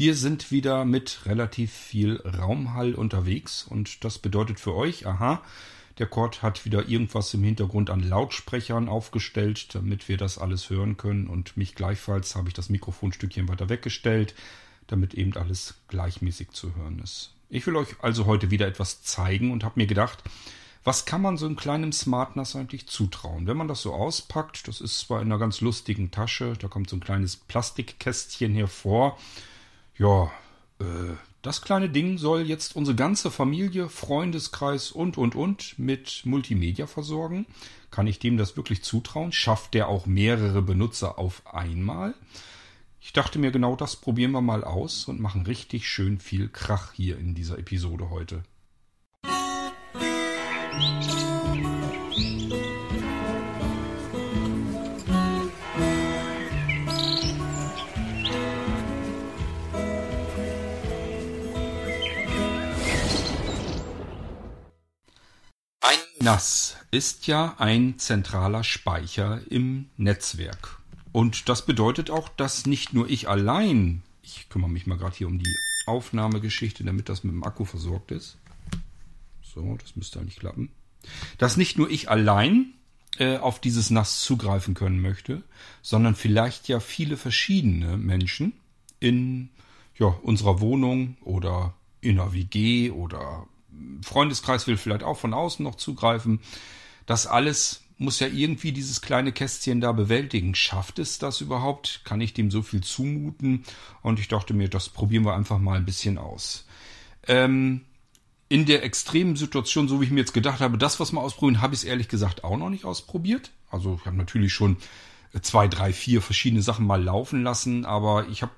Wir sind wieder mit relativ viel Raumhall unterwegs und das bedeutet für euch, aha, der Cord hat wieder irgendwas im Hintergrund an Lautsprechern aufgestellt, damit wir das alles hören können und mich gleichfalls habe ich das Mikrofonstückchen weiter weggestellt, damit eben alles gleichmäßig zu hören ist. Ich will euch also heute wieder etwas zeigen und habe mir gedacht, was kann man so einem kleinen Smartness eigentlich zutrauen? Wenn man das so auspackt, das ist zwar in einer ganz lustigen Tasche, da kommt so ein kleines Plastikkästchen hervor. Ja, äh, das kleine Ding soll jetzt unsere ganze Familie, Freundeskreis und, und, und mit Multimedia versorgen. Kann ich dem das wirklich zutrauen? Schafft der auch mehrere Benutzer auf einmal? Ich dachte mir, genau das probieren wir mal aus und machen richtig schön viel Krach hier in dieser Episode heute. Ein NAS ist ja ein zentraler Speicher im Netzwerk. Und das bedeutet auch, dass nicht nur ich allein, ich kümmere mich mal gerade hier um die Aufnahmegeschichte, damit das mit dem Akku versorgt ist, so, das müsste eigentlich klappen. Dass nicht nur ich allein äh, auf dieses NAS zugreifen können möchte, sondern vielleicht ja viele verschiedene Menschen in ja, unserer Wohnung oder in einer WG oder Freundeskreis will vielleicht auch von außen noch zugreifen. Das alles muss ja irgendwie dieses kleine Kästchen da bewältigen. Schafft es das überhaupt? Kann ich dem so viel zumuten? Und ich dachte mir, das probieren wir einfach mal ein bisschen aus. Ähm, in der extremen Situation, so wie ich mir jetzt gedacht habe, das, was wir ausprobieren, habe ich es ehrlich gesagt auch noch nicht ausprobiert. Also ich habe natürlich schon zwei, drei, vier verschiedene Sachen mal laufen lassen, aber ich habe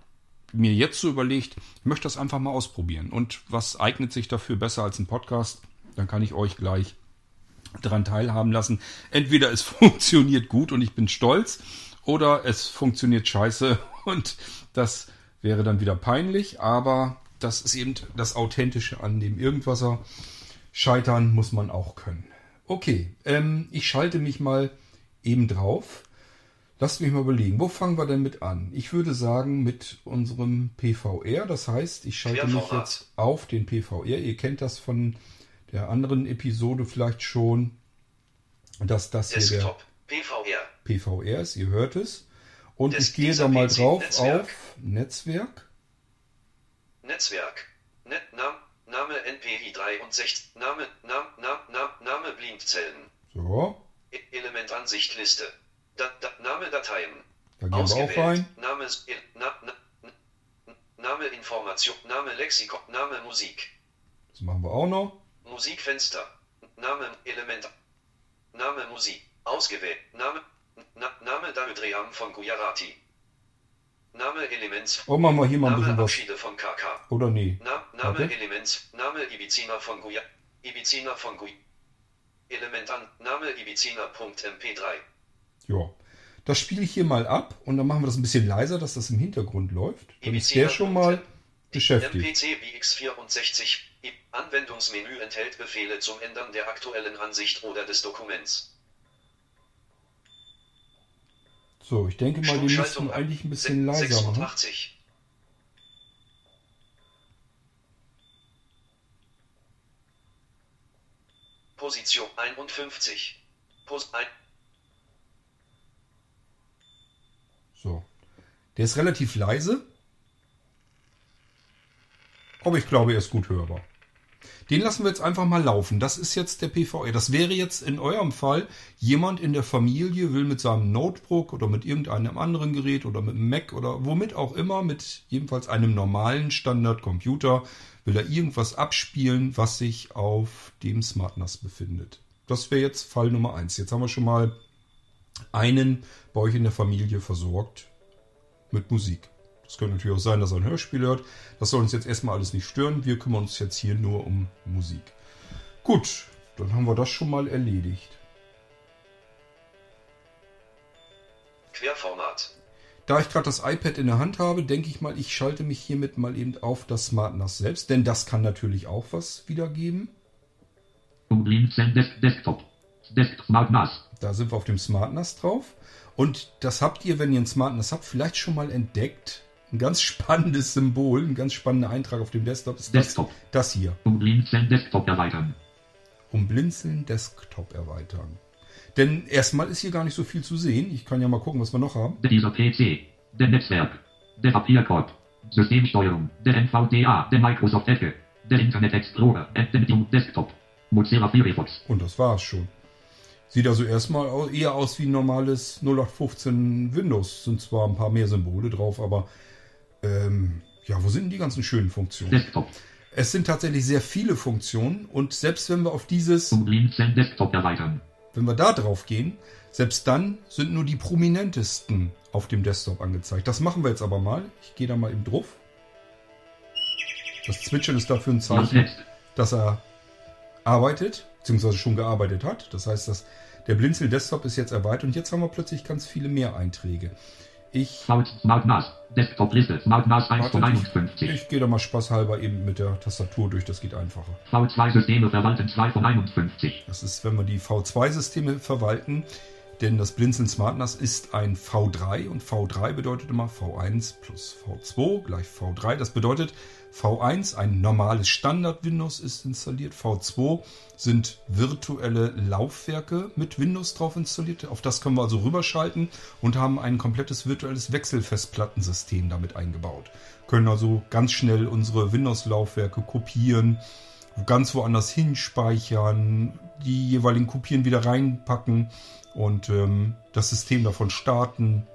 mir jetzt so überlegt, ich möchte das einfach mal ausprobieren. Und was eignet sich dafür besser als ein Podcast? Dann kann ich euch gleich daran teilhaben lassen. Entweder es funktioniert gut und ich bin stolz, oder es funktioniert scheiße und das wäre dann wieder peinlich, aber das ist eben das Authentische an dem Irgendwasser. Scheitern muss man auch können. Okay, ähm, ich schalte mich mal eben drauf. Lasst mich mal überlegen, wo fangen wir denn mit an? Ich würde sagen mit unserem PVR. Das heißt, ich schalte mich jetzt auf den PVR. Ihr kennt das von der anderen Episode vielleicht schon, dass das hier der PVR. PVR ist. Ihr hört es. Und Des, ich gehe da mal drauf Netzwerk. auf Netzwerk. Netzwerk. Net, Nam, Name NPI 63. Name, Nam, Nam, Nam, Name Blindzellen. So. E Elementansicht Liste. Da, da, Name Dateien. Da gehen wir auch rein. Name, na, na, Name Information. Name Lexikon. Name Musik. Das machen wir auch noch. Musikfenster. Name Element. Name Musik. Ausgewählt. Name. Na, Name Damodriam von Gujarati. Name Elements. Oh, machen wir hier mal ein bisschen was. von KK. Oder nee. Na, Name Warte. Elements. Name Ibizina von Guya. Ibizina von Guy. Element an. Name Ibizina.mp3. Ja. Das spiele ich hier mal ab und dann machen wir das ein bisschen leiser, dass das im Hintergrund läuft. Dann ist der schon mal beschäftigt. MPC BX64. Anwendungsmenü enthält Befehle zum Ändern der aktuellen Ansicht oder des Dokuments. So, ich denke mal, die müssen eigentlich ein bisschen leiser 86. machen. Position 51. Post 1. So. Der ist relativ leise. Aber ich glaube, er ist gut hörbar. Den lassen wir jetzt einfach mal laufen. Das ist jetzt der PVR. Das wäre jetzt in eurem Fall jemand in der Familie will mit seinem Notebook oder mit irgendeinem anderen Gerät oder mit einem Mac oder womit auch immer, mit jedenfalls einem normalen Standardcomputer, will er irgendwas abspielen, was sich auf dem SmartNAS befindet. Das wäre jetzt Fall Nummer eins. Jetzt haben wir schon mal einen bei euch in der Familie versorgt mit Musik. Es könnte natürlich auch sein, dass er ein Hörspiel hört. Das soll uns jetzt erstmal alles nicht stören. Wir kümmern uns jetzt hier nur um Musik. Gut, dann haben wir das schon mal erledigt. Querformat. Da ich gerade das iPad in der Hand habe, denke ich mal, ich schalte mich hiermit mal eben auf das SmartNAS selbst, denn das kann natürlich auch was wiedergeben. Desktop. Desktop SmartNAS. Da sind wir auf dem SmartNAS drauf. Und das habt ihr, wenn ihr ein SmartNAS habt, vielleicht schon mal entdeckt ein ganz spannendes Symbol, ein ganz spannender Eintrag auf dem Desktop ist das, Desktop. das hier. Um Blinzeln Desktop erweitern. Um Blinzeln Desktop erweitern. Denn erstmal ist hier gar nicht so viel zu sehen. Ich kann ja mal gucken, was wir noch haben. Dieser PC. Der Netzwerk. Der Papierkorb. Systemsteuerung. Der NVDA. Der Microsoft Edge. Der Internet Explorer. Entdeckung Desktop. Mozilla Firefox. Und das war's schon. Sieht also erstmal eher aus wie ein normales 0815 Windows. Sind zwar ein paar mehr Symbole drauf, aber ähm, ja, wo sind denn die ganzen schönen Funktionen? Desktop. Es sind tatsächlich sehr viele Funktionen und selbst wenn wir auf dieses, Blinzeln Desktop erweitern. wenn wir da drauf gehen, selbst dann sind nur die prominentesten auf dem Desktop angezeigt. Das machen wir jetzt aber mal. Ich gehe da mal eben drauf. Das Zwitschern ist dafür ein Zeichen, dass er arbeitet, beziehungsweise schon gearbeitet hat. Das heißt, dass der Blinzel Desktop ist jetzt erweitert und jetzt haben wir plötzlich ganz viele mehr Einträge. Ich, V Smart NAS. Desktop Liste. Smart NAS 1 von Warte, 51. ich gehe da mal spaßhalber eben mit der Tastatur durch, das geht einfacher. V2 Systeme verwalten 2 von 51. Das ist, wenn wir die V2-Systeme verwalten, denn das Blinzeln Smart NAS ist ein V3 und V3 bedeutet immer V1 plus V2 gleich V3. Das bedeutet, V1, ein normales Standard-Windows ist installiert. V2 sind virtuelle Laufwerke mit Windows drauf installiert. Auf das können wir also rüberschalten und haben ein komplettes virtuelles Wechselfestplattensystem damit eingebaut. Können also ganz schnell unsere Windows-Laufwerke kopieren, ganz woanders hinspeichern, die jeweiligen Kopien wieder reinpacken und ähm, das System davon starten,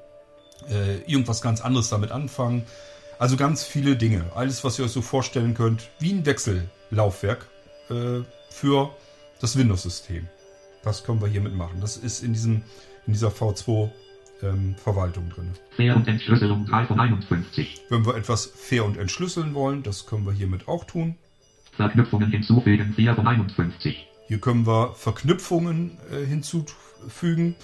äh, irgendwas ganz anderes damit anfangen. Also ganz viele Dinge. Alles, was ihr euch so vorstellen könnt, wie ein Wechsellaufwerk äh, für das Windows-System. Das können wir hiermit machen. Das ist in, diesem, in dieser V2-Verwaltung drin. Fair und Entschlüsselung 3 von 51. Wenn wir etwas fair und entschlüsseln wollen, das können wir hiermit auch tun. Verknüpfungen hinzufügen 4 von 51. Hier können wir Verknüpfungen äh, hinzufügen.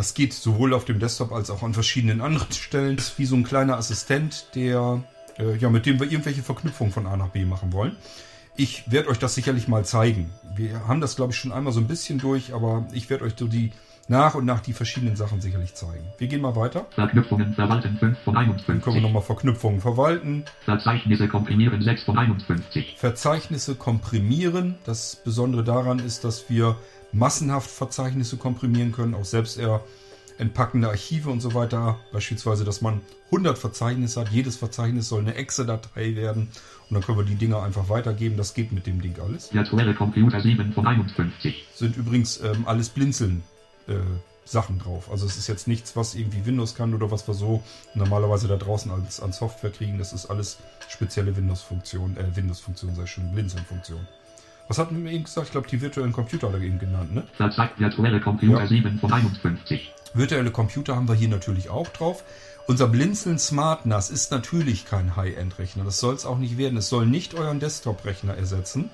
Das geht sowohl auf dem Desktop als auch an verschiedenen anderen Stellen. Das ist wie so ein kleiner Assistent, der, äh, ja, mit dem wir irgendwelche Verknüpfungen von A nach B machen wollen. Ich werde euch das sicherlich mal zeigen. Wir haben das, glaube ich, schon einmal so ein bisschen durch, aber ich werde euch so die nach und nach die verschiedenen Sachen sicherlich zeigen. Wir gehen mal weiter. Verknüpfungen verwalten 5 von Dann können wir 51. nochmal Verknüpfungen verwalten. Verzeichnisse komprimieren 6 von 51. Verzeichnisse komprimieren. Das Besondere daran ist, dass wir massenhaft Verzeichnisse komprimieren können, auch selbst eher entpackende Archive und so weiter. Beispielsweise, dass man 100 Verzeichnisse hat. Jedes Verzeichnis soll eine Exe-Datei werden und dann können wir die Dinger einfach weitergeben. Das geht mit dem Ding alles. Virtuelle Computer 7 von 51. Sind übrigens ähm, alles Blinzeln äh, Sachen drauf. Also es ist jetzt nichts, was irgendwie Windows kann oder was wir so normalerweise da draußen als an Software kriegen. Das ist alles spezielle Windows-Funktion, äh, Windows-Funktion, sei schon, Blinzeln-Funktion. Was hatten wir eben gesagt? Ich glaube, die virtuellen Computer er eben genannt, ne? Verzeiht virtuelle Computer Ja. 7 von 51. Virtuelle Computer haben wir hier natürlich auch drauf. Unser Blinzeln Smart NAS ist natürlich kein High-End-Rechner. Das soll es auch nicht werden. Es soll nicht euren Desktop-Rechner ersetzen,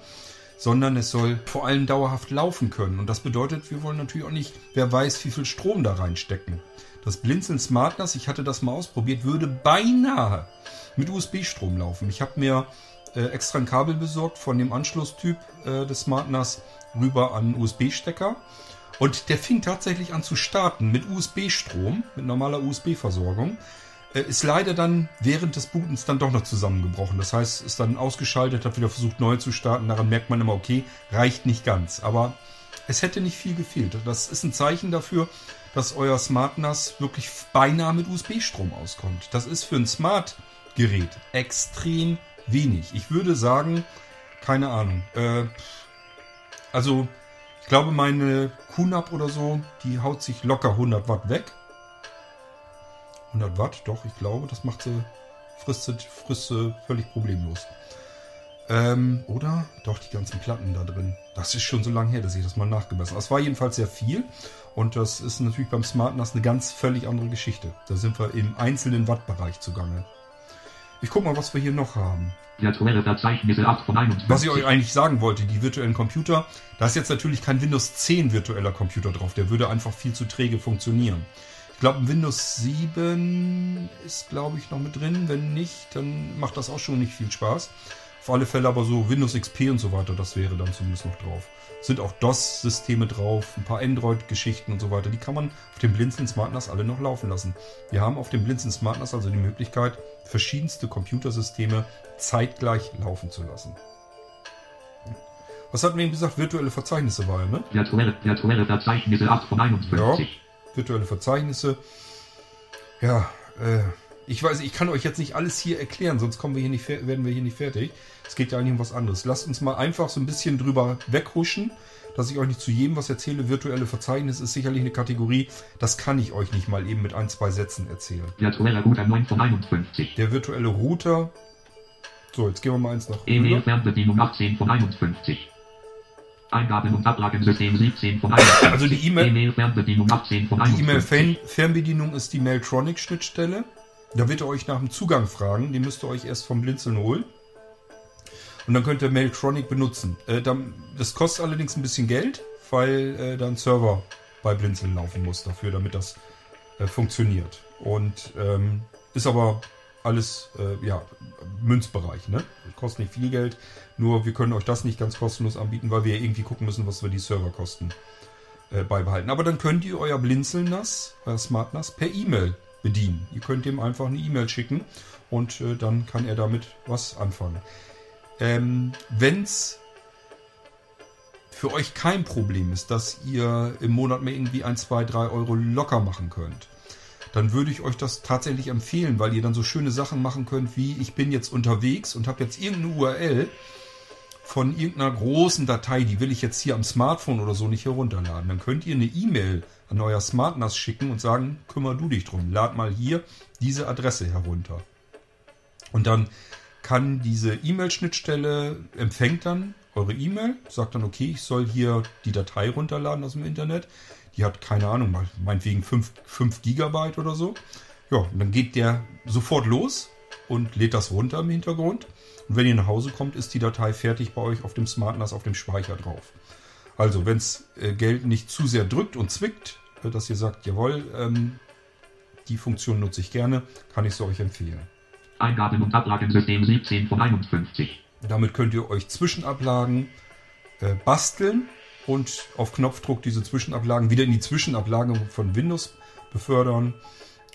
sondern es soll vor allem dauerhaft laufen können. Und das bedeutet, wir wollen natürlich auch nicht, wer weiß, wie viel Strom da reinstecken. Das Blinzeln Smart NAS, ich hatte das mal ausprobiert, würde beinahe mit USB-Strom laufen. Ich habe mir äh, extra ein Kabel besorgt von dem Anschlusstyp äh, des Smart NAS rüber an USB-Stecker. Und der fing tatsächlich an zu starten mit USB-Strom, mit normaler USB-Versorgung. Äh, Ist leider dann während des Bootens dann doch noch zusammengebrochen. Das heißt, ist dann ausgeschaltet, hat wieder versucht neu zu starten. Daran merkt man immer, okay, reicht nicht ganz. Aber es hätte nicht viel gefehlt. Das ist ein Zeichen dafür, dass euer Smart NAS wirklich beinahe mit USB-Strom auskommt. Das ist für ein Smart-Gerät extrem wenig. Ich würde sagen, keine Ahnung. Äh, also, ich glaube, meine QNAP oder so, die haut sich locker 100 Watt weg. 100 Watt, doch, ich glaube, das macht sie, frisst sie, frisst sie völlig problemlos. Ähm, oder? Doch, die ganzen Platten da drin. Das ist schon so lange her, dass ich das mal nachgemessen habe. Es war jedenfalls sehr viel. Und das ist natürlich beim Smart NAS eine ganz völlig andere Geschichte. Da sind wir im einzelnen Wattbereich zugange. Ich guck mal, was wir hier noch haben. Virtuelle Verzeichnisse 8 von 51. Was ich euch eigentlich sagen wollte, die virtuellen Computer, da ist jetzt natürlich kein Windows 10 virtueller Computer drauf. Der würde einfach viel zu träge funktionieren. Ich glaube, Windows 7 ist, glaube ich, noch mit drin. Wenn nicht, dann macht das auch schon nicht viel Spaß. Auf alle Fälle aber so Windows XP und so weiter, das wäre dann zumindest noch drauf. Sind auch DOS-Systeme drauf, ein paar Android-Geschichten und so weiter. Die kann man auf dem Blinzeln Smart NAS alle noch laufen lassen. Wir haben auf dem Blinzeln Smart NAS also die Möglichkeit, verschiedenste Computersysteme zeitgleich laufen zu lassen. Was hatten wir eben gesagt? Virtuelle Verzeichnisse war ja, ne? Virtuelle, virtuelle Verzeichnisse 8 von 51. virtuelle Verzeichnisse. Ja, äh, ich weiß, ich kann euch jetzt nicht alles hier erklären, sonst kommen wir hier nicht, werden wir hier nicht fertig. Es geht ja eigentlich um was anderes. Lasst uns mal einfach so ein bisschen drüber weghuschen, dass ich euch nicht zu jedem was erzähle. Virtuelle Verzeichnis ist sicherlich eine Kategorie, das kann ich euch nicht mal eben mit ein, zwei Sätzen erzählen. Virtueller Router 9 von 51. Der virtuelle Router. So, jetzt gehen wir mal eins nach E-Mail rüber. Fernbedienung 18 von 51. Eingaben- und Ablagensystem 17 von 51. Also die E-Mail- E-Mail Fernbedienung 18 von Die 51. E-Mail-Fernbedienung ist die Mailtronic-Schnittstelle. Da wird er euch nach dem Zugang fragen. Den müsst ihr euch erst vom Blinzeln holen. Und dann könnt ihr Mailtronic benutzen. Äh, dann, das kostet allerdings ein bisschen Geld, weil äh, da ein Server bei Blinzeln laufen muss dafür, damit das äh, funktioniert. Und ähm, ist aber alles äh, ja, Münzbereich. Ne? Kostet nicht viel Geld. Nur wir können euch das nicht ganz kostenlos anbieten, weil wir irgendwie gucken müssen, was wir die Serverkosten äh, beibehalten. Aber dann könnt ihr euer Blinzeln-NAS, euer Smart-NAS per E-Mail bedienen. Ihr könnt ihm einfach eine E-Mail schicken und äh, dann kann er damit was anfangen. Ähm, Wenn es für euch kein Problem ist, dass ihr im Monat mehr irgendwie 1, 2, 3 Euro locker machen könnt, dann würde ich euch das tatsächlich empfehlen, weil ihr dann so schöne Sachen machen könnt, wie ich bin jetzt unterwegs und habe jetzt irgendeine URL von irgendeiner großen Datei, die will ich jetzt hier am Smartphone oder so nicht herunterladen. Dann könnt ihr eine E-Mail an euer SmartNAS schicken und sagen, kümmer du dich drum, lad mal hier diese Adresse herunter. Und dann kann diese E-Mail-Schnittstelle empfängt dann eure E-Mail, sagt dann, okay, ich soll hier die Datei runterladen aus dem Internet. Die hat keine Ahnung, meinetwegen 5, 5 Gigabyte oder so. Ja, und dann geht der sofort los und lädt das runter im Hintergrund. Und wenn ihr nach Hause kommt, ist die Datei fertig bei euch auf dem SmartNAS auf dem Speicher drauf. Also, wenn es äh, Geld nicht zu sehr drückt und zwickt, äh, dass ihr sagt, jawohl, ähm, die Funktion nutze ich gerne, kann ich sie euch empfehlen. Eingaben- und Ablagensystem 17 von 51. Damit könnt ihr euch Zwischenablagen äh, basteln und auf Knopfdruck diese Zwischenablagen wieder in die Zwischenablagen von Windows befördern.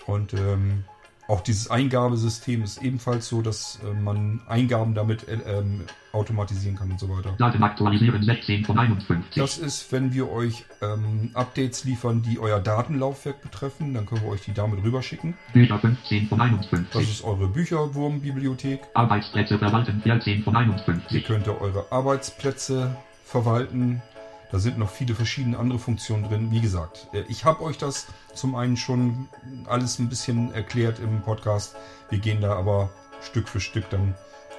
Und ähm, auch dieses Eingabesystem ist ebenfalls so, dass äh, man Eingaben damit äh, ähm, automatisieren kann und so weiter. Daten aktualisieren 16 von 51. Das ist, wenn wir euch ähm, Updates liefern, die euer Datenlaufwerk betreffen, dann können wir euch die damit rüberschicken. Bücher 15 von Das 51. ist eure Bücherwurmbibliothek. Arbeitsplätze verwalten 14 von Hier 51. könnt ihr eure Arbeitsplätze verwalten. Da sind noch viele verschiedene andere Funktionen drin. Wie gesagt, äh, ich habe euch das zum einen schon alles ein bisschen erklärt im Podcast. Wir gehen da aber Stück für Stück dann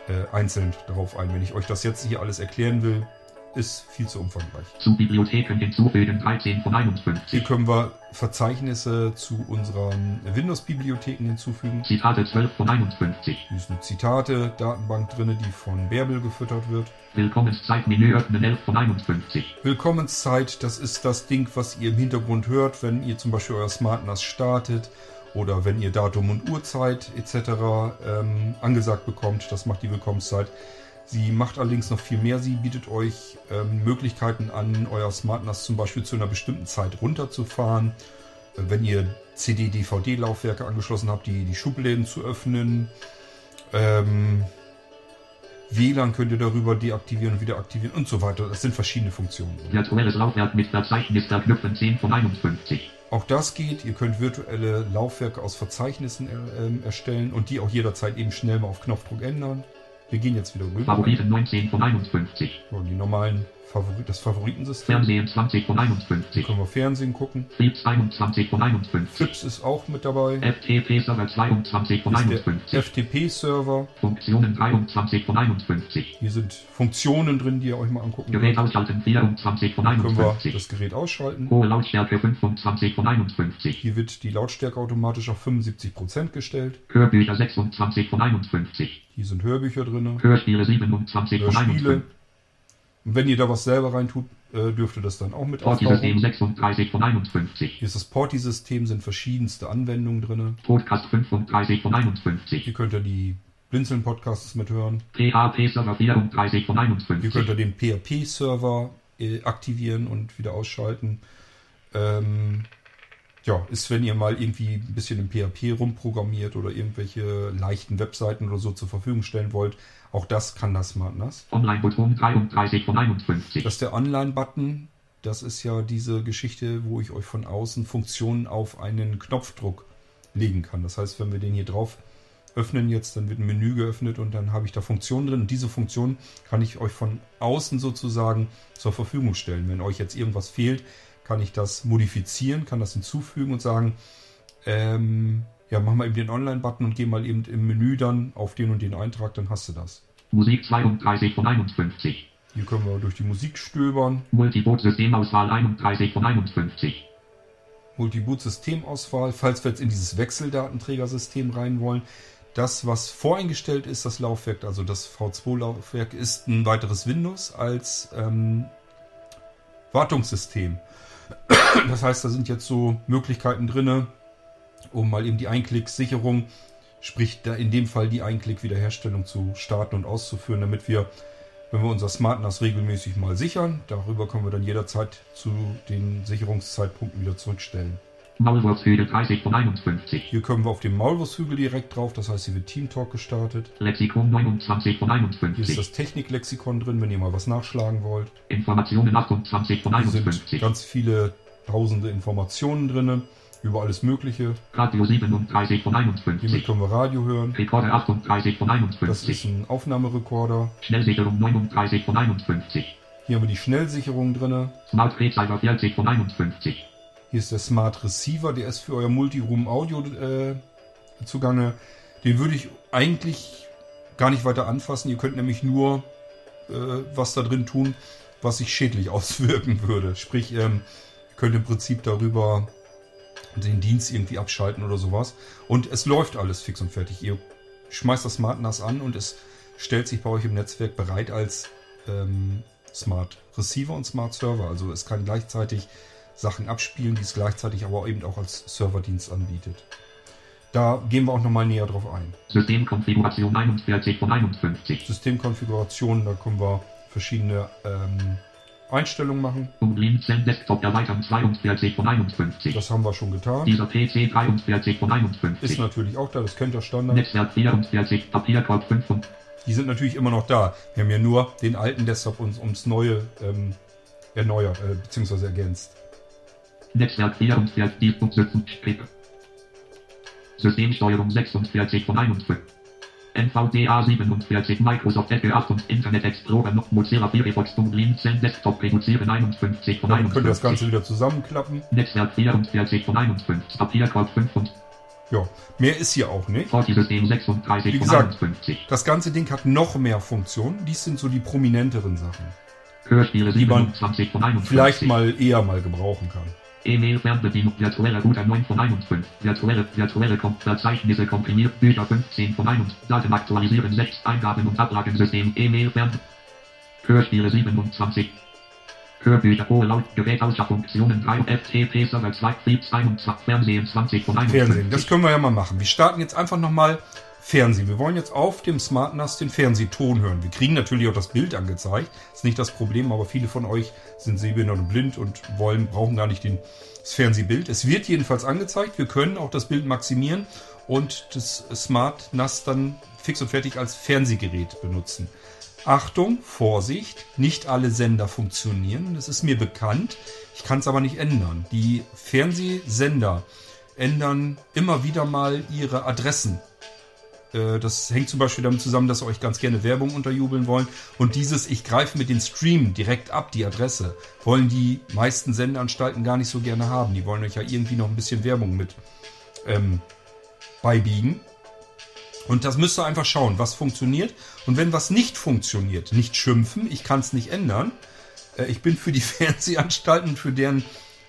äh, einzeln darauf ein. Wenn ich euch das jetzt hier alles erklären will, ist viel zu umfangreich. Zu Bibliotheken hinzufügen 13 von Hier 51. können wir Verzeichnisse zu unseren Windows-Bibliotheken hinzufügen. Zitate 12 von 51. Hier ist eine Zitate-Datenbank drin, die von Bärbel gefüttert wird. Willkommenszeitmenü öffnen 11 von 51. Willkommenszeit, das ist das Ding, was ihr im Hintergrund hört, wenn ihr zum Beispiel euer Smart NAS startet oder wenn ihr Datum und Uhrzeit etc. Ähm, angesagt bekommt. Das macht die Willkommenszeit. Sie macht allerdings noch viel mehr. Sie bietet euch ähm, Möglichkeiten an, euer Smart NAS zum Beispiel zu einer bestimmten Zeit runterzufahren. Äh, Wenn ihr CD-DVD-Laufwerke angeschlossen habt, die, die Schubläden zu öffnen. Ähm, WLAN könnt ihr darüber deaktivieren und wieder aktivieren und so weiter. Das sind verschiedene Funktionen. Virtuelles Laufwerk mit Verzeichnis verknüpfen 10 von 51. Auch das geht. Ihr könnt virtuelle Laufwerke aus Verzeichnissen äh, ähm, erstellen und die auch jederzeit eben schnell mal auf Knopfdruck ändern. Wir gehen jetzt wieder rüber. Favoriten 19 von 51. So, die normalen Favorit das Favoritensystem. Fernsehen 20 von Hier 51. können wir Fernsehen gucken. Fips 21 von 51. Fips ist auch mit dabei. FTP Server 22 von Ist 51. der FTP-Server. Funktionen 23 von 51. Hier sind Funktionen drin, die ihr euch mal angucken Gerät könnt. ausschalten 24 von Können wir 51. das Gerät ausschalten. Hohe Lautstärke 25 von 51. Hier wird die Lautstärke automatisch auf 75% gestellt. Hörbücher 26 von 51. Hier sind Hörbücher drin. Hörspiele 27 von Hörspiele. 51. Und wenn ihr da was selber reintut, äh, dürfte das dann auch mit Porti-System auftauchen. 36 von 51. Hier ist das Porti-System, sind verschiedenste Anwendungen drin. Podcast 35 von 51. Hier könnt ihr die Blinzeln-Podcasts mithören. PHP-Server 34 von Ihr 51. könnt da den PHP-Server äh, aktivieren und wieder ausschalten. Ähm, ja, ist, wenn ihr mal irgendwie ein bisschen im PHP rumprogrammiert oder irgendwelche leichten Webseiten oder so zur Verfügung stellen wollt. Auch das kann das SmartNAS. Online-Button 33 von 51. Das ist der Online-Button. Das ist ja diese Geschichte, wo ich euch von außen Funktionen auf einen Knopfdruck legen kann. Das heißt, wenn wir den hier drauf öffnen jetzt, dann wird ein Menü geöffnet und dann habe ich da Funktionen drin. Und diese Funktion kann ich euch von außen sozusagen zur Verfügung stellen. Wenn euch jetzt irgendwas fehlt, kann ich das modifizieren, kann das hinzufügen und sagen, ähm, ja, mach mal eben den Online-Button und geh mal eben im Menü dann auf den und den Eintrag, dann hast du das. Musik 32 von 51. Hier können wir durch die Musik stöbern. Multiboot-Systemauswahl 31 von 51. Multiboot-Systemauswahl, falls wir jetzt in dieses Wechseldatenträgersystem rein wollen. Das, was voreingestellt ist, das Laufwerk, also das V2-Laufwerk, ist ein weiteres Windows als ähm, Wartungssystem. Das heißt, da sind jetzt so Möglichkeiten drinne, um mal eben die Einklicksicherung, sprich da in dem Fall die Einklick-Wiederherstellung zu starten und auszuführen, damit wir, wenn wir unser SmartNAS regelmäßig mal sichern, darüber können wir dann jederzeit zu den Sicherungszeitpunkten wieder zurückstellen. Maulwurfshügel 30 von 51. Hier können wir auf dem Maulwurfshügel direkt drauf, das heißt, hier wird Team Talk gestartet. Lexikon 29 von Hier ist 51. das Techniklexikon drin, wenn ihr mal was nachschlagen wollt. Informationen 28 von Hier sind 51. ganz viele tausende Informationen drin über alles Mögliche. Radio 37 von Hiermit 51. können wir Radio hören. Rekorder 38 von Das 51. ist ein Aufnahmerekorder. Schnellsicherung 39 von 51. Hier haben wir die Schnellsicherung drin. Smart Receiver 40 von 51. Hier ist der Smart Receiver, der ist für euer Multiroom Audio äh, zugange. Den würde ich eigentlich gar nicht weiter anfassen. Ihr könnt nämlich nur äh, was da drin tun, was sich schädlich auswirken würde. Sprich, ähm, ihr könnt im Prinzip darüber den Dienst irgendwie abschalten oder sowas. Und es läuft alles fix und fertig. Ihr schmeißt das Smart NAS an und es stellt sich bei euch im Netzwerk bereit als ähm, Smart Receiver und Smart Server. Also es kann gleichzeitig Sachen abspielen, die es gleichzeitig aber eben auch als Serverdienst anbietet. Da gehen wir auch nochmal näher drauf ein. Systemkonfiguration 41 von 51. Systemkonfiguration, da können wir verschiedene ähm, Einstellungen machen. Um Blinzeln Desktop erweitern 42 von 51. Das haben wir schon getan. Dieser PC 43 von Ist 51. natürlich auch da, das kennt ihr Standard. Netzwerk 44, Papierkorb 5 und Die sind natürlich immer noch da. Wir haben ja nur den alten Desktop uns ums neue ähm, erneuert, äh, beziehungsweise ergänzt. Netzwerk 44, die Strecke. Systemsteuerung 46 von 51. NVDA 47, Microsoft Edge 8 und Internet Explorer noch Mozilla Firefox und Blinzeln Desktop reduzieren 51 von Dann könnt ihr das 51. Ganze wieder zusammenklappen. Netzwerk 44 von 51, Papierkorb 5 und Ja, mehr ist hier auch nicht. Forti-System 36 Wie von gesagt, 51. Das ganze Ding hat noch mehr Funktionen. Dies sind so die prominenteren Sachen, Hörspiele Die man 27 von 51. vielleicht mal eher mal gebrauchen kann. E-Mail, Fernbedienung, virtuelle Router 9 von 51, virtuelle, virtuelle Kom Verzeichnisse komprimiert, Bücher 15 von 1, Daten aktualisieren 6, Eingaben und Ablagensystem, E-Mail, Fern, Hörspiele 27, Hörbücher, hohe Laut, Gerätausschau-Funktionen 3, FTP, Server 2, Feeds 21, Fernsehen 20 von 51. Fernsehen, das können wir ja mal machen. Wir starten jetzt einfach nochmal Fernsehen. Wir wollen jetzt auf dem Smart NAS den Fernsehton hören. Wir kriegen natürlich auch das Bild angezeigt. Ist nicht das Problem, aber viele von euch sind sehbehindert und blind und wollen, brauchen gar nicht den, das Fernsehbild. Es wird jedenfalls angezeigt. Wir können auch das Bild maximieren und das Smart NAS dann fix und fertig als Fernsehgerät benutzen. Achtung, Vorsicht, nicht alle Sender funktionieren. Das ist mir bekannt. Ich kann es aber nicht ändern. Die Fernsehsender ändern immer wieder mal ihre Adressen. Äh, Das hängt zum Beispiel damit zusammen, dass sie euch ganz gerne Werbung unterjubeln wollen. Und dieses, ich greife mit den Stream direkt ab, die Adresse, wollen die meisten Sendeanstalten gar nicht so gerne haben. Die wollen euch ja irgendwie noch ein bisschen Werbung mit ähm, beibiegen. Und das müsst ihr einfach schauen, was funktioniert. Und wenn was nicht funktioniert, nicht schimpfen, ich kann es nicht ändern. Äh, Ich bin für die Fernsehanstalten, für deren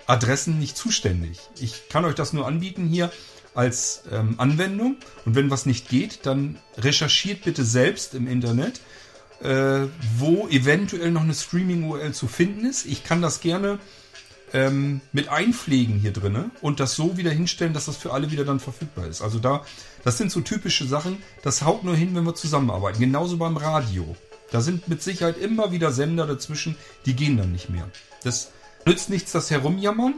Adressen nicht zuständig. Ich kann euch das nur anbieten hier als ähm, Anwendung. Und wenn was nicht geht, dann recherchiert bitte selbst im Internet, äh, wo eventuell noch eine Streaming-URL zu finden ist. Ich kann das gerne ähm, mit einpflegen hier drinne und das so wieder hinstellen, dass das für alle wieder dann verfügbar ist. Also da, das sind so typische Sachen, das haut nur hin, wenn wir zusammenarbeiten. Genauso beim Radio. Da sind mit Sicherheit immer wieder Sender dazwischen, die gehen dann nicht mehr. Das nützt nichts, das herumjammern,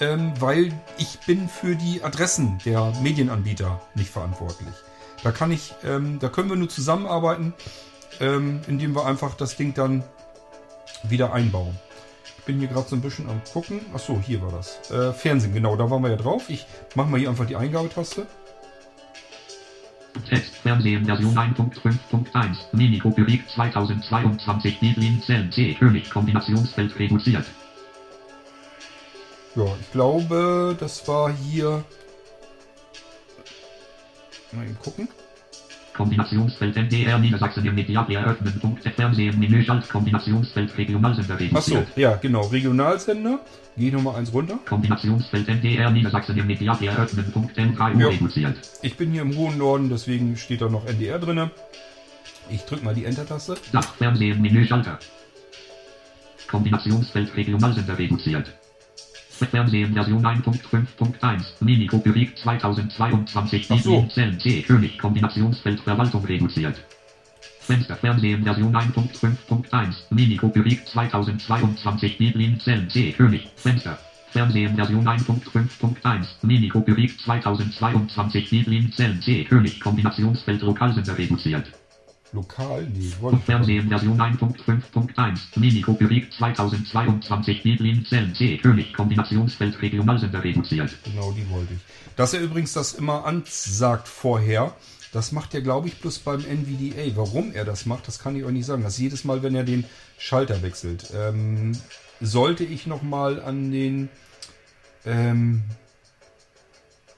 ähm, weil ich bin für die Adressen der Medienanbieter nicht verantwortlich. Da kann ich, ähm, da können wir nur zusammenarbeiten, ähm, indem wir einfach das Ding dann wieder einbauen. Ich bin hier gerade so ein bisschen am gucken. Ach so, hier war das. Äh, Fernsehen, genau, da waren wir ja drauf. Ich mache mal hier einfach die Eingabetaste. Text, Fernsehen, Version 1.5.1, Mini-Kopierik 2022, Bibelin, Zellen, C, König, Kombinationsfeld reduziert. Ja, ich glaube, das war hier. Mal eben gucken. Kombinationsfeld NDR Niedersachsen im Mediaplayer öffnen. Punkt Fernsehen Menü Schalt Kombinationsfeld Regionalsender Ach so, reduziert. ja, genau. Regionalsender. Ich nochmal eins runter. Kombinationsfeld NDR Niedersachsen im Mediaplayer öffnen. Punkt N3 Ja. reduziert. Ich bin hier im hohen Norden, deswegen steht da noch NDR drinne. Ich drücke mal die Enter-Taste. Dach Fernsehen Menü Schalter. Kombinationsfeld Regionalsender reduziert. Fernsehen Version 1.5.1 Mini-Kopierik 2022 Ach so. C König Kombinationsfeld Verwaltung reduziert. Fenster Fernsehen Version 1.5.1 Mini-Kopierik 2022 Bibelin, Zellen C König Fenster Fernsehen Version 1.5.1 Mini-Kopierik 2022 Bibelin, Zellen C König Kombinationsfeld Lokalsender reduziert. Lokal? Nee, wollte ich Fernsehen Version 1.5.1 Mini-Kopierik 2022 Bibelin, Zellen C König Kombinationsfeld Regionalsender reduziert. Genau, die wollte ich. Dass er übrigens das immer ansagt vorher, das macht er, glaube ich, bloß beim NVDA. Warum er das macht, das kann ich euch nicht sagen. Das ist jedes Mal, wenn er den Schalter wechselt. Ähm, sollte ich nochmal an den ähm,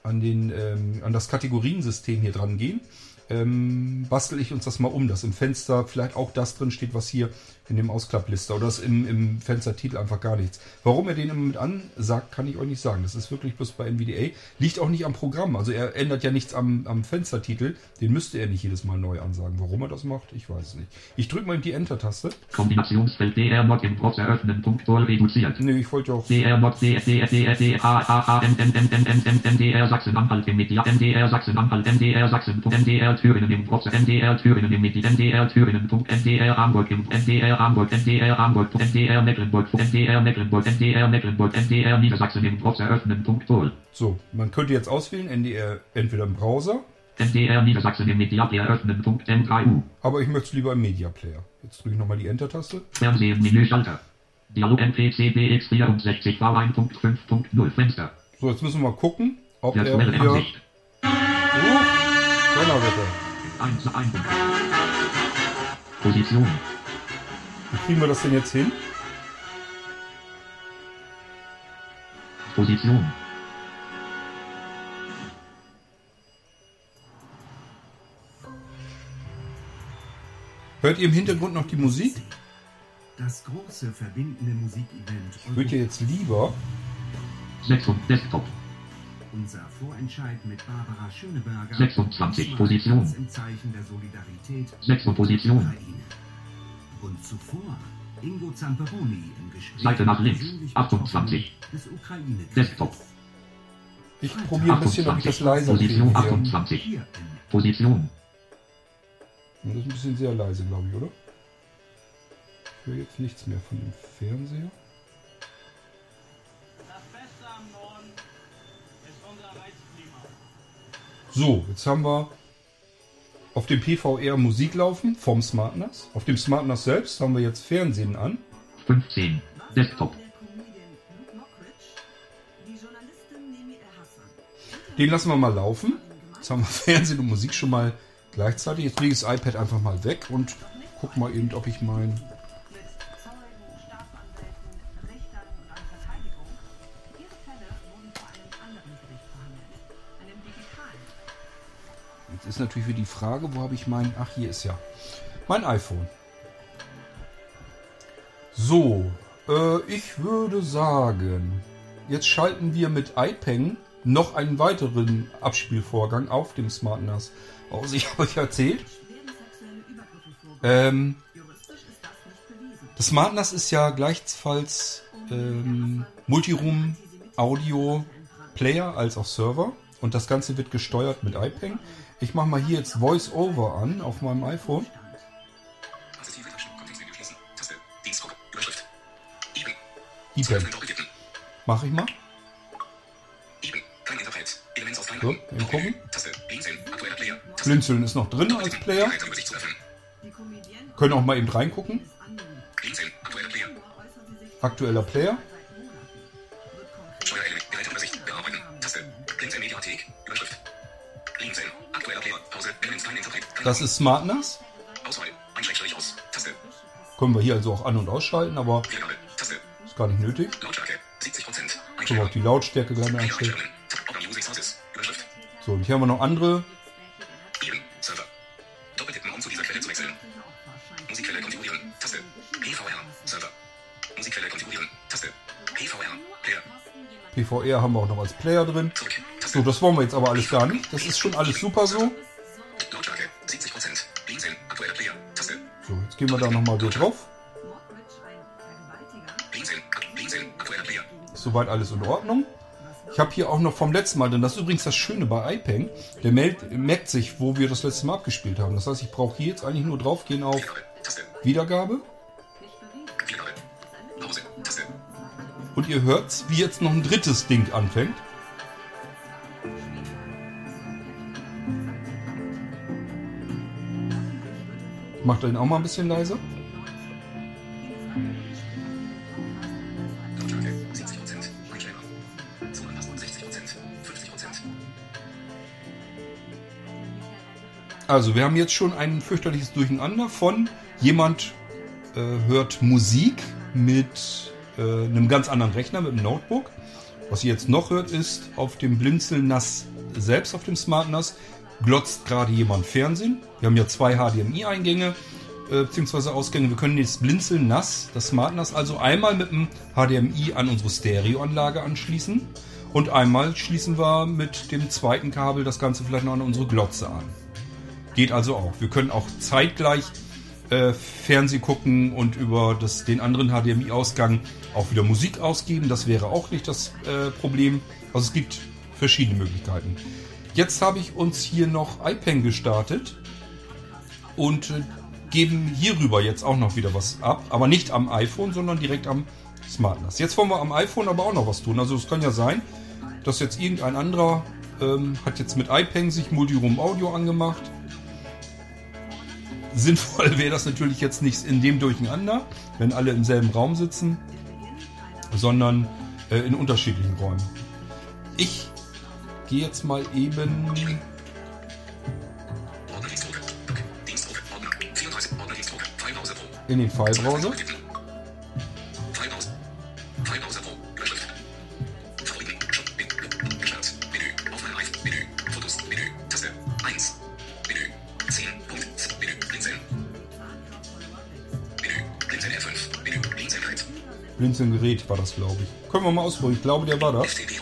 an den ähm, an das Kategoriensystem hier dran gehen, ähm, bastel ich uns das mal um, dass im Fenster vielleicht auch das drin steht, was hier in dem Ausklapplister oder das im, im Fenstertitel einfach gar nichts. Warum er den immer mit ansagt, kann ich euch nicht sagen. Das ist wirklich bloß bei NVDA. Liegt auch nicht am Programm. Also er ändert ja nichts am, am Fenstertitel. Den müsste er nicht jedes Mal neu ansagen. Warum er das macht, ich weiß es nicht. Ich drücke mal die Enter-Taste. Kombinationsfeld DR Mod im Browser öffnen. Voll reduziert. Nee, ich wollte auch. DR Mod DR DR DR DR H H H M M M M M M MDR Sachsen-Anhalt im Media MDR Sachsen-Anhalt MDR Sachsen MDR Thüringen im Browser MDR Thüringen im Media MDR Thüringen MDR Hamburg im MDR Hamburg MDR Hamburg MDR Mecklenburg MDR Mecklenburg MDR Mecklenburg MDR Niedersachsen im Browser öffnen. Punkt So, man könnte jetzt auswählen, NDR entweder im Browser, MDR Niedersachsen im Mediaplayer öffnen. Punkt M3U aber ich möchte es lieber im Media Player. Jetzt drücke ich nochmal die Enter-Taste. Fernsehen Menü Schalter Dialog MPC BX64 V1.5.0 Fenster So, jetzt müssen wir mal gucken, ob er Virtuelle hier. Ansicht Uh, Donnerwetter. 1 1 Position Wie kriegen wir das denn jetzt hin? Position Hört ihr im Hintergrund noch die Musik? Das große verbindende Musikevent Ich würde jetzt lieber. 6 und Desktop unser Vorentscheid mit Barbara Schöneberger 26 diesmal Position. im Zeichen der Solidarität 6 Position Ukraine. Und zuvor Ingo Zamperoni im Gespräch Seite nach links, persönlich 28. Betroffenen des ukraine Desktop Ich probiere ein bisschen, ob ich das leiser Position kriege. hier. 28 Hier in Position Das ist ein bisschen sehr leise, glaube ich, oder? Ich höre jetzt nichts mehr von dem Fernseher. So, jetzt haben wir auf dem PVR Musik laufen vom SmartNAS. Auf dem SmartNAS selbst haben wir jetzt Fernsehen an. 15 Desktop. Den lassen wir mal laufen. Jetzt haben wir Fernsehen und Musik schon mal gleichzeitig. Jetzt lege ich das iPad einfach mal weg und guck mal eben, ob ich mein. Ist natürlich wieder die Frage, wo habe ich mein. Ach, hier ist ja mein iPhone. So, äh, ich würde sagen, jetzt schalten wir mit iPeng noch einen weiteren Abspielvorgang auf dem Smart NAS aus. Ich habe euch erzählt. Ähm, das Smart NAS ist ja gleichfalls ähm, Multiroom Audio Player als auch Server. Und das Ganze wird gesteuert mit iPeng. Ich mache mal hier jetzt Voice Over an auf meinem iPhone. Doppeltippen. Mache ich mal. So, eben gucken. Blinzeln. Ist noch drin als Player. Können auch mal eben reingucken. Aktueller Player. Das ist SmartNAS. Auswahl. Ein Schrägstrich aus. Taste. Können wir hier also auch an- und ausschalten, aber. Taste. ist gar nicht nötig. Lautstärke. 70 Prozent. Können wir auch die Lautstärke mal einstellen. So, und hier haben wir noch andere. Eben. Server. Doppeltippen, um zu dieser Quelle zu wechseln. Musikquelle konfigurieren. Taste. PVR. Server. Musikquelle konfigurieren. Taste. PVR. Player. PVR haben wir auch noch als Player drin. So, das wollen wir jetzt aber alles gar nicht. Das ist schon alles super so. Jetzt gehen wir da nochmal wieder drauf. Ist soweit alles in Ordnung. Ich habe hier auch noch vom letzten Mal, denn das ist übrigens das Schöne bei iPeng, der merkt sich, wo wir das letzte Mal abgespielt haben. Das heißt, ich brauche hier jetzt eigentlich nur draufgehen auf Wiedergabe. Und ihr hört, wie jetzt noch ein drittes Ding anfängt. Macht den auch mal ein bisschen leiser. Lautstärke. 70 Prozent. Einstellbar. Zuanpassung 60 Prozent. 50 Prozent. Also, wir haben jetzt schon ein fürchterliches Durcheinander von jemand äh, hört Musik mit äh, einem ganz anderen Rechner, mit einem Notebook. Was ihr jetzt noch hört, ist auf dem Blinzeln NAS selbst, auf dem Smart NAS, glotzt gerade jemand Fernsehen. Wir haben ja zwei HDMI-Eingänge äh, bzw. Ausgänge. Wir können jetzt Blinzeln NAS, das Smart NAS, also einmal mit dem HDMI an unsere Stereoanlage anschließen und einmal schließen wir mit dem zweiten Kabel das Ganze vielleicht noch an unsere Glotze an. Geht also auch. Wir können auch zeitgleich äh, Fernseh gucken und über das, den anderen HDMI-Ausgang auch wieder Musik ausgeben. Das wäre auch nicht das äh, Problem. Also es gibt verschiedene Möglichkeiten. Jetzt habe ich uns hier noch iPeng gestartet und äh, geben hierüber jetzt auch noch wieder was ab. Aber nicht am iPhone, sondern direkt am Smart NAS. Jetzt wollen wir am iPhone aber auch noch was tun. Also es kann ja sein, dass jetzt irgendein anderer ähm, hat jetzt mit iPeng sich Multiroom Audio angemacht Sinnvoll wäre das natürlich jetzt nicht in dem Durcheinander, wenn alle im selben Raum sitzen, sondern äh, in unterschiedlichen Räumen. Ich gehe jetzt mal eben. Ordner Dienstdrucke. Dock. Dienstdrucke. Ordner. 34. Ordner Dienstdrucke. Filebrowser Pro. in den File-Browser. Filebrowser. Filebrowser Pro. Überschrift. Favoriten. Shop. Bin. Look. Gesperrt. Menü. Aufnahme 1. Menü. Fotos. Menü. Taste. 1. Menü. 10. Punkt. Z- Menü. Blinzeln. Menü. Blinzeln R5. Menü. Blinzeln Gerät. War das, glaube ich. Können wir mal ausprobieren. Ich glaube, der war das. FTP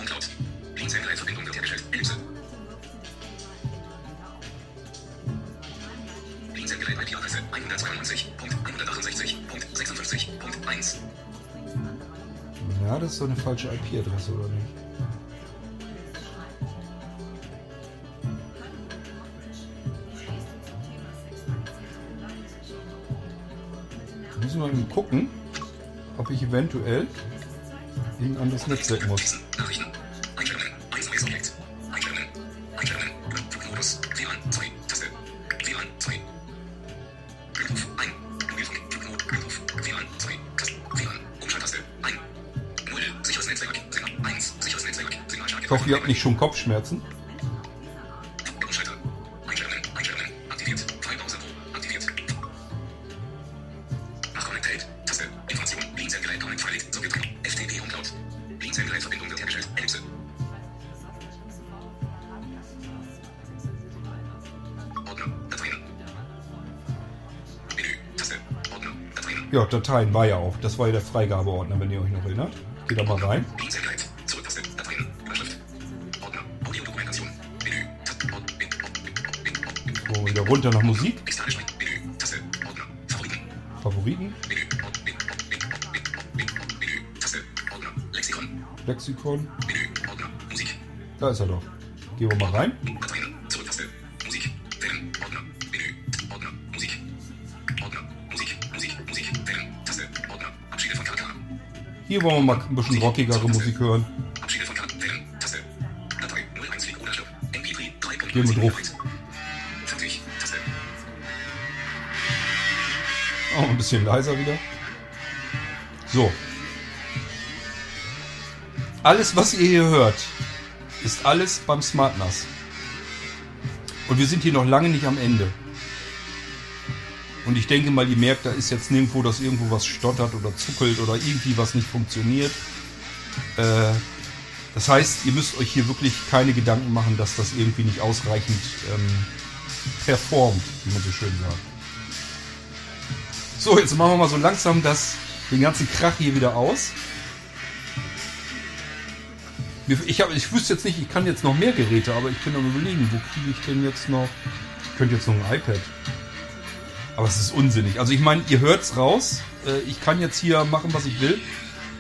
falsche IP-Adresse, oder nicht? Müssen wir mal gucken, ob ich eventuell in ein anderes Netzwerk muss. Taste. Ordner. Dateien. Ja, Dateien war ja auch. Das war ja der Freigabeordner, wenn ihr euch noch erinnert. Geht da mal rein. Ord. Menü. Taste. Ordner. Lexikon. Musik. Da ist er doch. Gehen wir mal rein. Musik. Musik. Musik. Musik. Musik. Hier wollen wir mal ein bisschen rockigere Musik hören. Abschiede von KK. Bisschen leiser wieder. So. Alles, was ihr hier hört, ist alles beim Smart NAS. Und wir sind hier noch lange nicht am Ende. Und ich denke mal, ihr merkt, da ist jetzt nirgendwo, dass irgendwo was stottert oder zuckelt oder irgendwie was nicht funktioniert. Äh, das heißt, ihr müsst euch hier wirklich keine Gedanken machen, dass das irgendwie nicht ausreichend ähm, performt, wie man so schön sagt. So, jetzt machen wir mal so langsam das, den ganzen Krach hier wieder aus. Ich, hab, ich wüsste jetzt nicht, ich kann jetzt noch mehr Geräte, aber ich bin am überlegen, wo kriege ich denn jetzt noch... Ich könnte jetzt noch ein iPad. Aber es ist unsinnig. Also ich meine, ihr hört's raus. Äh, Ich kann jetzt hier machen, was ich will.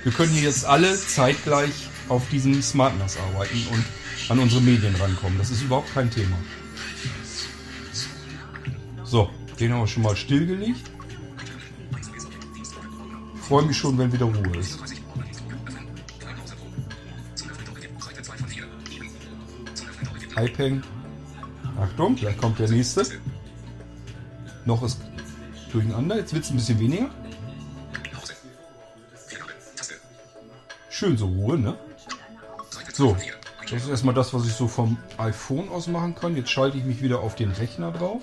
Wir können hier jetzt alle zeitgleich auf diesem Smart NAS arbeiten und an unsere Medien rankommen. Das ist überhaupt kein Thema. So, den haben wir schon mal stillgelegt. Freue mich schon, wenn wieder Ruhe ist. iPeng. Achtung, gleich kommt der nächste. Noch ist durcheinander. Jetzt wird es ein bisschen weniger. Schön so Ruhe, ne? So, das ist erstmal das, was ich so vom iPhone aus machen kann. Jetzt schalte ich mich wieder auf den Rechner drauf.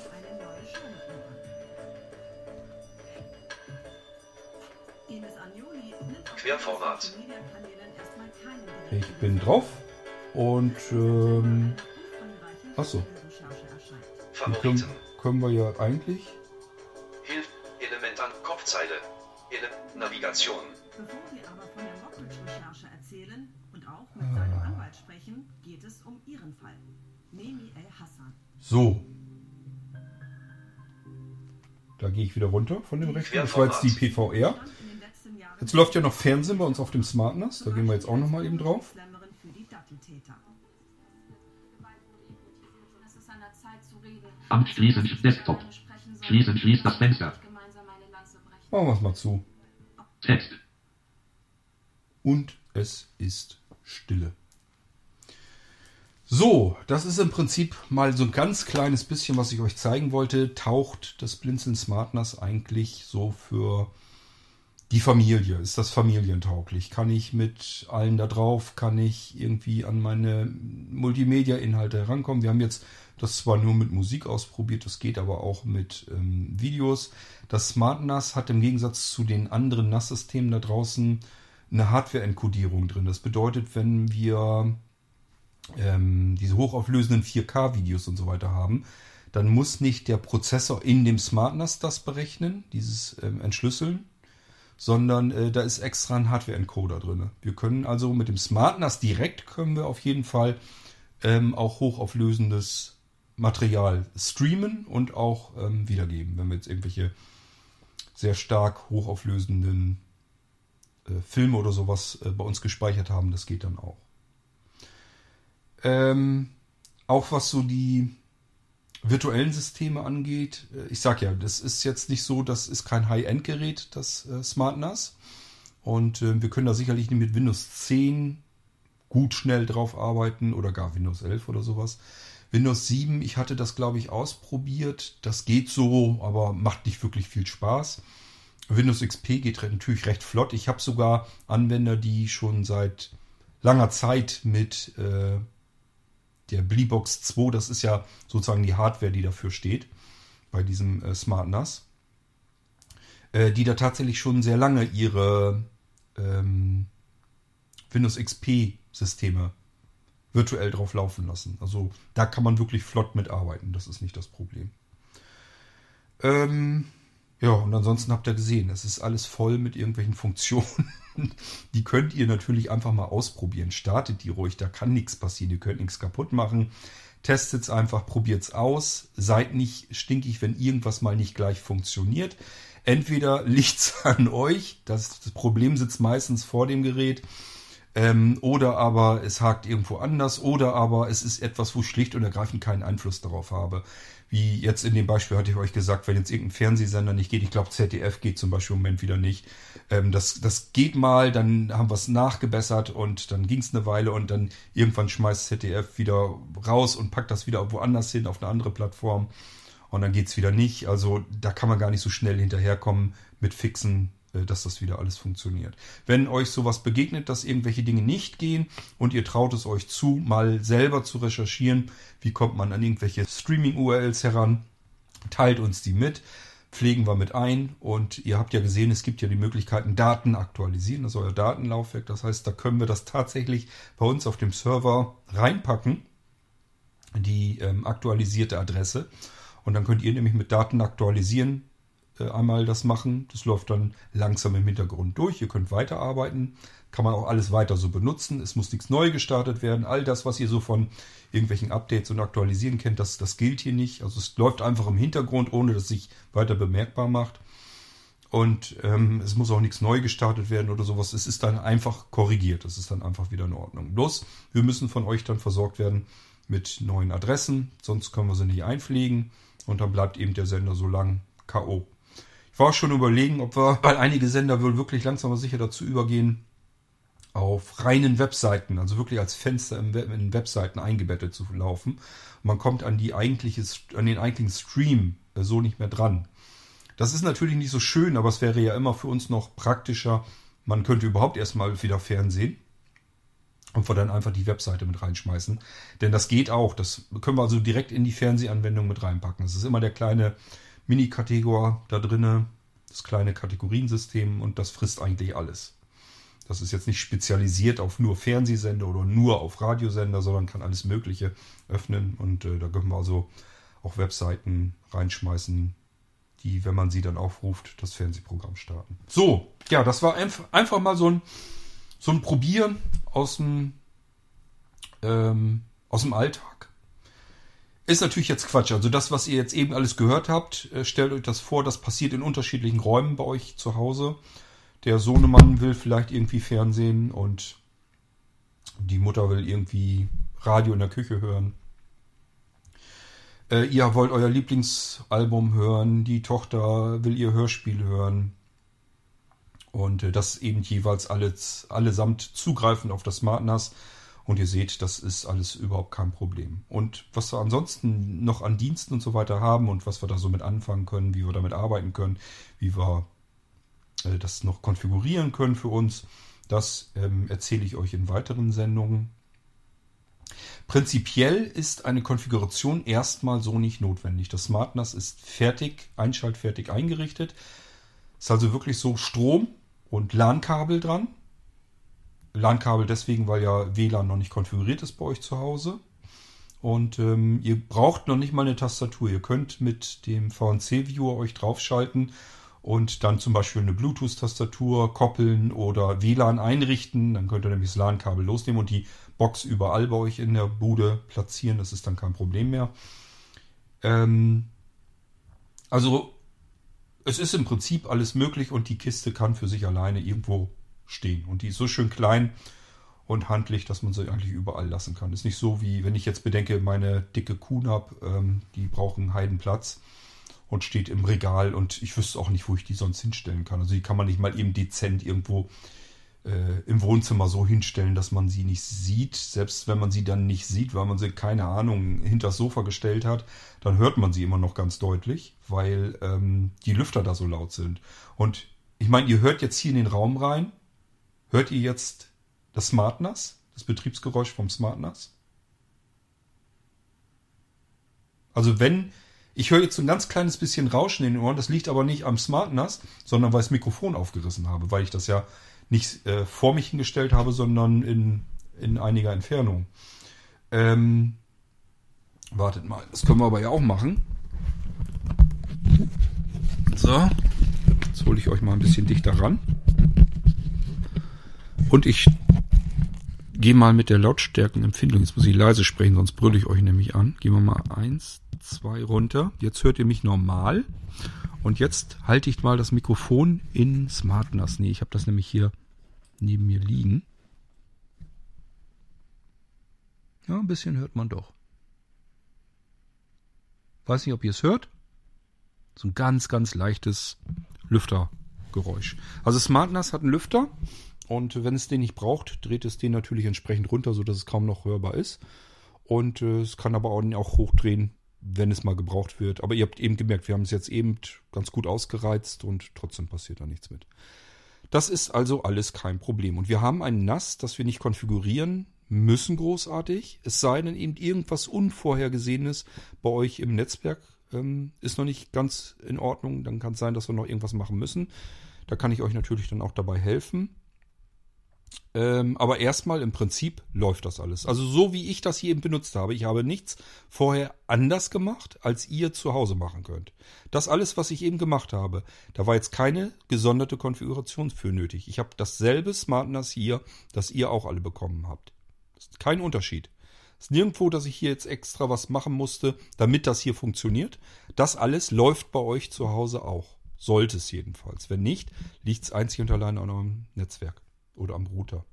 Querformat. keinen Ich bin drauf. Und ähm, Ach so. Recherche erscheint. die können, Favoriten. können wir ja eigentlich. Hilf. Element an Kopfzeile. Ele Navigation. Bevor wir aber von der Mockridge-Recherche erzählen und auch mit seinem Anwalt sprechen, geht es um Ihren Fall. Nemi El Hassan. So. Da gehe ich wieder runter von dem Rechner. Das war jetzt die PVR. Stand in den letzten Jahren Jetzt läuft ja noch Fernsehen bei uns auf dem Smart NAS. Da gehen wir jetzt auch nochmal eben drauf. Amt schließen, Desktop. Schließen, schließt das Fenster. Machen wir es mal zu. Text. Und es ist Stille. So, das ist im Prinzip mal so ein ganz kleines bisschen, was ich euch zeigen wollte. Taucht das Blinzeln Smart NAS eigentlich so für die Familie? Ist das familientauglich? Kann ich mit allen da drauf? Kann ich irgendwie an meine Multimedia-Inhalte herankommen? Wir haben jetzt das zwar nur mit Musik ausprobiert, das geht aber auch mit ähm, Videos. Das Smart NAS hat im Gegensatz zu den anderen NAS-Systemen da draußen eine Hardware-Enkodierung drin. Das bedeutet, wenn wir ähm, diese hochauflösenden 4K-Videos und so weiter haben, dann muss nicht der Prozessor in dem Smart NAS das berechnen, dieses ähm, Entschlüsseln, sondern äh, da ist extra ein Hardware-Encoder drin. Wir können also mit dem Smart NAS direkt können wir auf jeden Fall ähm, auch hochauflösendes Material streamen und auch ähm, wiedergeben, wenn wir jetzt irgendwelche sehr stark hochauflösenden äh, Filme oder sowas äh, bei uns gespeichert haben, das geht dann auch. Ähm, auch was so die virtuellen Systeme angeht, äh, ich sag ja, das ist jetzt nicht so, das ist kein High-End-Gerät, das äh, Smart NAS. Und äh, wir können da sicherlich mit Windows 10 gut schnell drauf arbeiten oder gar Windows 11 oder sowas. Windows 7, ich hatte das glaube ich ausprobiert. Das geht so, aber macht nicht wirklich viel Spaß. Windows XP geht natürlich recht flott. Ich habe sogar Anwender, die schon seit langer Zeit mit äh, der Bleebox 2, das ist ja sozusagen die Hardware, die dafür steht, bei diesem äh, Smart NAS, äh, die da tatsächlich schon sehr lange ihre ähm, Windows XP Systeme virtuell drauf laufen lassen. Also da kann man wirklich flott mitarbeiten, das ist nicht das Problem. Ähm, ja, und ansonsten habt ihr gesehen, es ist alles voll mit irgendwelchen Funktionen. Die könnt ihr natürlich einfach mal ausprobieren. Startet die ruhig, da kann nichts passieren. Ihr könnt nichts kaputt machen. Testet es einfach, probiert es aus. Seid nicht stinkig, wenn irgendwas mal nicht gleich funktioniert. Entweder liegt es an euch, das, das Problem sitzt meistens vor dem Gerät, Ähm, oder aber es hakt irgendwo anders. Oder aber es ist etwas, wo ich schlicht und ergreifend keinen Einfluss darauf habe. Wie jetzt in dem Beispiel hatte ich euch gesagt, wenn jetzt irgendein Fernsehsender nicht geht, ich glaube ZDF geht zum Beispiel im Moment wieder nicht. Ähm, das, das geht mal, dann haben wir es nachgebessert und dann ging es eine Weile und dann irgendwann schmeißt ZDF wieder raus und packt das wieder woanders hin auf eine andere Plattform und dann geht's wieder nicht. Also da kann man gar nicht so schnell hinterherkommen mit fixen dass das wieder alles funktioniert. Wenn euch sowas begegnet, dass irgendwelche Dinge nicht gehen und ihr traut es euch zu, mal selber zu recherchieren, wie kommt man an irgendwelche Streaming-URLs heran, teilt uns die mit, pflegen wir mit ein und ihr habt ja gesehen, es gibt ja die Möglichkeiten, Daten aktualisieren, das ist euer Datenlaufwerk, das heißt, da können wir das tatsächlich bei uns auf dem Server reinpacken, die ähm, aktualisierte Adresse und dann könnt ihr nämlich mit Daten aktualisieren äh, einmal das machen. Das läuft dann langsam im Hintergrund durch. Ihr könnt weiterarbeiten. Kann man auch alles weiter so benutzen. Es muss nichts neu gestartet werden. All das, was ihr so von irgendwelchen Updates und Aktualisieren kennt, das, das gilt hier nicht. Also es läuft einfach im Hintergrund, ohne dass es sich weiter bemerkbar macht. Und ähm, es muss auch nichts neu gestartet werden oder sowas. Es ist dann einfach korrigiert. Es ist dann einfach wieder in Ordnung. Bloß, wir müssen von euch dann versorgt werden mit neuen Adressen. Sonst können wir sie nicht einpflegen. Und dann bleibt eben der Sender so lang K.O. Ich war schon überlegen, ob wir, weil einige Sender wohl wirklich langsam aber sicher dazu übergehen, auf reinen Webseiten, also wirklich als Fenster in Webseiten eingebettet zu laufen. man kommt an, die eigentliche, an den eigentlichen Stream äh, so nicht mehr dran. Das ist natürlich nicht so schön, aber es wäre ja immer für uns noch praktischer. Man könnte überhaupt erstmal wieder Fernsehen und wir dann einfach die Webseite mit reinschmeißen. Denn das geht auch. Das können wir also direkt in die Fernsehanwendung mit reinpacken. Das ist immer der kleine Mini-Kategor da drinne, das kleine Kategoriensystem und das frisst eigentlich alles. Das ist jetzt nicht spezialisiert auf nur Fernsehsender oder nur auf Radiosender, sondern kann alles Mögliche öffnen und äh, da können wir also auch Webseiten reinschmeißen, die, wenn man sie dann aufruft, das Fernsehprogramm starten. So, ja, das war einf einfach mal so ein, so ein Probieren aus dem, ähm, aus dem Alltag. Ist natürlich jetzt Quatsch. Also das, was ihr jetzt eben alles gehört habt, äh, stellt euch das vor, das passiert in unterschiedlichen Räumen bei euch zu Hause. Der Sohnemann will vielleicht irgendwie Fernsehen und die Mutter will irgendwie Radio in der Küche hören. Äh, ihr wollt euer Lieblingsalbum hören, die Tochter will ihr Hörspiel hören. Und äh, das eben jeweils alles, allesamt zugreifend auf das Smart NAS und ihr seht, das ist alles überhaupt kein Problem. Und was wir ansonsten noch an Diensten und so weiter haben und was wir da so mit anfangen können, wie wir damit arbeiten können, wie wir äh, das noch konfigurieren können für uns, das ähm, erzähle ich euch in weiteren Sendungen. Prinzipiell ist eine Konfiguration erstmal so nicht notwendig. Das SmartNAS ist fertig, einschaltfertig eingerichtet. Ist also wirklich so Strom und LAN-Kabel dran. LAN-Kabel deswegen, weil ja WLAN noch nicht konfiguriert ist bei euch zu Hause. Und ähm, ihr braucht noch nicht mal eine Tastatur. Ihr könnt mit dem VNC-Viewer euch draufschalten und dann zum Beispiel eine Bluetooth-Tastatur koppeln oder WLAN einrichten. Dann könnt ihr nämlich das LAN-Kabel losnehmen und die Box überall bei euch in der Bude platzieren. Das ist dann kein Problem mehr. Ähm, also es ist im Prinzip alles möglich und die Kiste kann für sich alleine irgendwo stehen. Und die ist so schön klein und handlich, dass man sie eigentlich überall lassen kann. Ist nicht so wie, wenn ich jetzt bedenke, meine dicke Kuhn habe, ähm, die brauchen Heidenplatz und steht im Regal und ich wüsste auch nicht, wo ich die sonst hinstellen kann. Also die kann man nicht mal eben dezent irgendwo äh, im Wohnzimmer so hinstellen, dass man sie nicht sieht. Selbst wenn man sie dann nicht sieht, weil man sie, keine Ahnung, hinter das Sofa gestellt hat, dann hört man sie immer noch ganz deutlich, weil ähm, die Lüfter da so laut sind. Und ich meine, ihr hört jetzt hier in den Raum rein, Hört ihr jetzt das SmartNAS, das Betriebsgeräusch vom SmartNAS? Also wenn, ich höre jetzt so ein ganz kleines bisschen Rauschen in den Ohren, das liegt aber nicht am SmartNAS, sondern weil ich das Mikrofon aufgerissen habe, weil ich das ja nicht äh, vor mich hingestellt habe, sondern in, in einiger Entfernung. Ähm, wartet mal, das können wir aber ja auch machen. So, jetzt hole ich euch mal ein bisschen dichter ran. Und ich gehe mal mit der Lautstärkenempfindung. Jetzt muss ich leise sprechen, sonst brülle ich euch nämlich an. Gehen wir mal eins, zwei runter. Jetzt hört ihr mich normal. Und jetzt halte ich mal das Mikrofon in SmartNAS. Nee, ich habe das nämlich hier neben mir liegen. Ja, ein bisschen hört man doch. Weiß nicht, ob ihr es hört. So ein ganz, ganz leichtes Lüftergeräusch. Also SmartNAS hat einen Lüfter und wenn es den nicht braucht, dreht es den natürlich entsprechend runter, sodass es kaum noch hörbar ist. Und äh, es kann aber auch, hochdrehen, wenn es mal gebraucht wird. Aber ihr habt eben gemerkt, wir haben es jetzt eben ganz gut ausgereizt und trotzdem passiert da nichts mit. Das ist also alles kein Problem. Und wir haben ein NAS, das wir nicht konfigurieren müssen großartig. Es sei denn eben irgendwas Unvorhergesehenes bei euch im Netzwerk ähm, ist noch nicht ganz in Ordnung. Dann kann es sein, dass wir noch irgendwas machen müssen. Da kann ich euch natürlich dann auch dabei helfen. Ähm, aber erstmal im Prinzip läuft das alles. Also so wie ich das hier eben benutzt habe. Ich habe nichts vorher anders gemacht, als ihr zu Hause machen könnt. Das alles, was ich eben gemacht habe, da war jetzt keine gesonderte Konfiguration für nötig. Ich habe dasselbe SmartNAS hier, das ihr auch alle bekommen habt. Kein Unterschied. Es ist nirgendwo, dass ich hier jetzt extra was machen musste, damit das hier funktioniert. Das alles läuft bei euch zu Hause auch. Sollte es jedenfalls. Wenn nicht, liegt es einzig und allein an eurem Netzwerk oder am Router.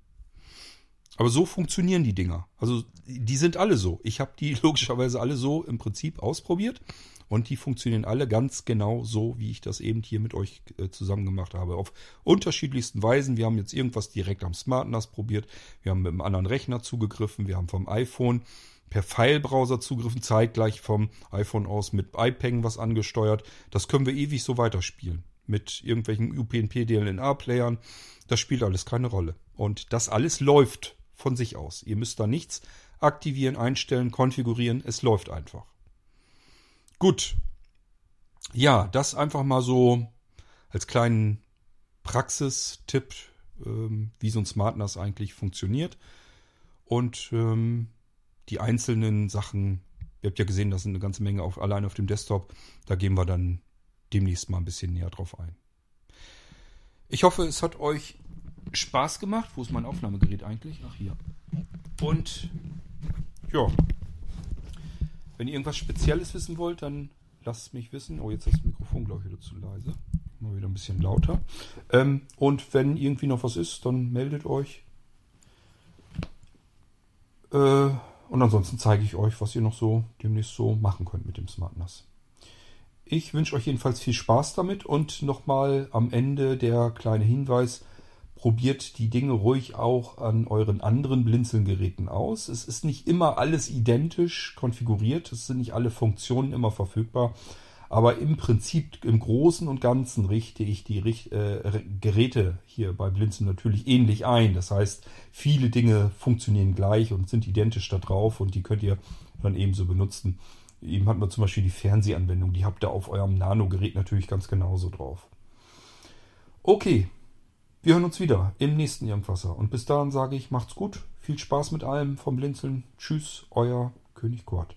Aber so funktionieren die Dinger. Also die sind alle so. Ich habe die logischerweise alle so im Prinzip ausprobiert und die funktionieren alle ganz genau so, wie ich das eben hier mit euch äh, zusammen gemacht habe. Auf unterschiedlichsten Weisen. Wir haben jetzt irgendwas direkt am Smart NAS probiert. Wir haben mit einem anderen Rechner zugegriffen. Wir haben vom iPhone per File-Browser zugegriffen, zeitgleich vom iPhone aus mit iPeng was angesteuert. Das können wir ewig so weiterspielen. Mit irgendwelchen UPnP-DLNA-Playern. Das spielt alles keine Rolle. Und das alles läuft von sich aus. Ihr müsst da nichts aktivieren, einstellen, konfigurieren. Es läuft einfach. Gut. Ja, das einfach mal so als kleinen Praxistipp, ähm, wie so ein SmartNAS eigentlich funktioniert. Und ähm, die einzelnen Sachen, ihr habt ja gesehen, das sind eine ganze Menge auf, allein auf dem Desktop. Da gehen wir dann demnächst mal ein bisschen näher drauf ein. Ich hoffe, es hat euch Spaß gemacht. Wo ist mein Aufnahmegerät eigentlich? Ach, hier. Und ja, wenn ihr irgendwas Spezielles wissen wollt, dann lasst es mich wissen. Oh, jetzt ist das Mikrofon, glaube ich, wieder zu leise. Mal wieder ein bisschen lauter. Ähm, und wenn irgendwie noch was ist, dann meldet euch. Äh, und ansonsten zeige ich euch, was ihr noch so demnächst so machen könnt mit dem Smart NAS. Ich wünsche euch jedenfalls viel Spaß damit und nochmal am Ende der kleine Hinweis, probiert die Dinge ruhig auch an euren anderen Blinzeln-Geräten aus. Es ist nicht immer alles identisch konfiguriert, es sind nicht alle Funktionen immer verfügbar, aber im Prinzip, im Großen und Ganzen richte ich die äh, Geräte hier bei Blinzeln natürlich ähnlich ein. Das heißt, viele Dinge funktionieren gleich und sind identisch da drauf und die könnt ihr dann ebenso benutzen. Eben hat man zum Beispiel die Fernsehanwendung, die habt ihr auf eurem Nano-Gerät natürlich ganz genauso drauf. Okay, wir hören uns wieder im nächsten Irgendwasser. Und bis dahin sage ich, macht's gut, viel Spaß mit allem vom Blinzeln. Tschüss, euer König Kurt.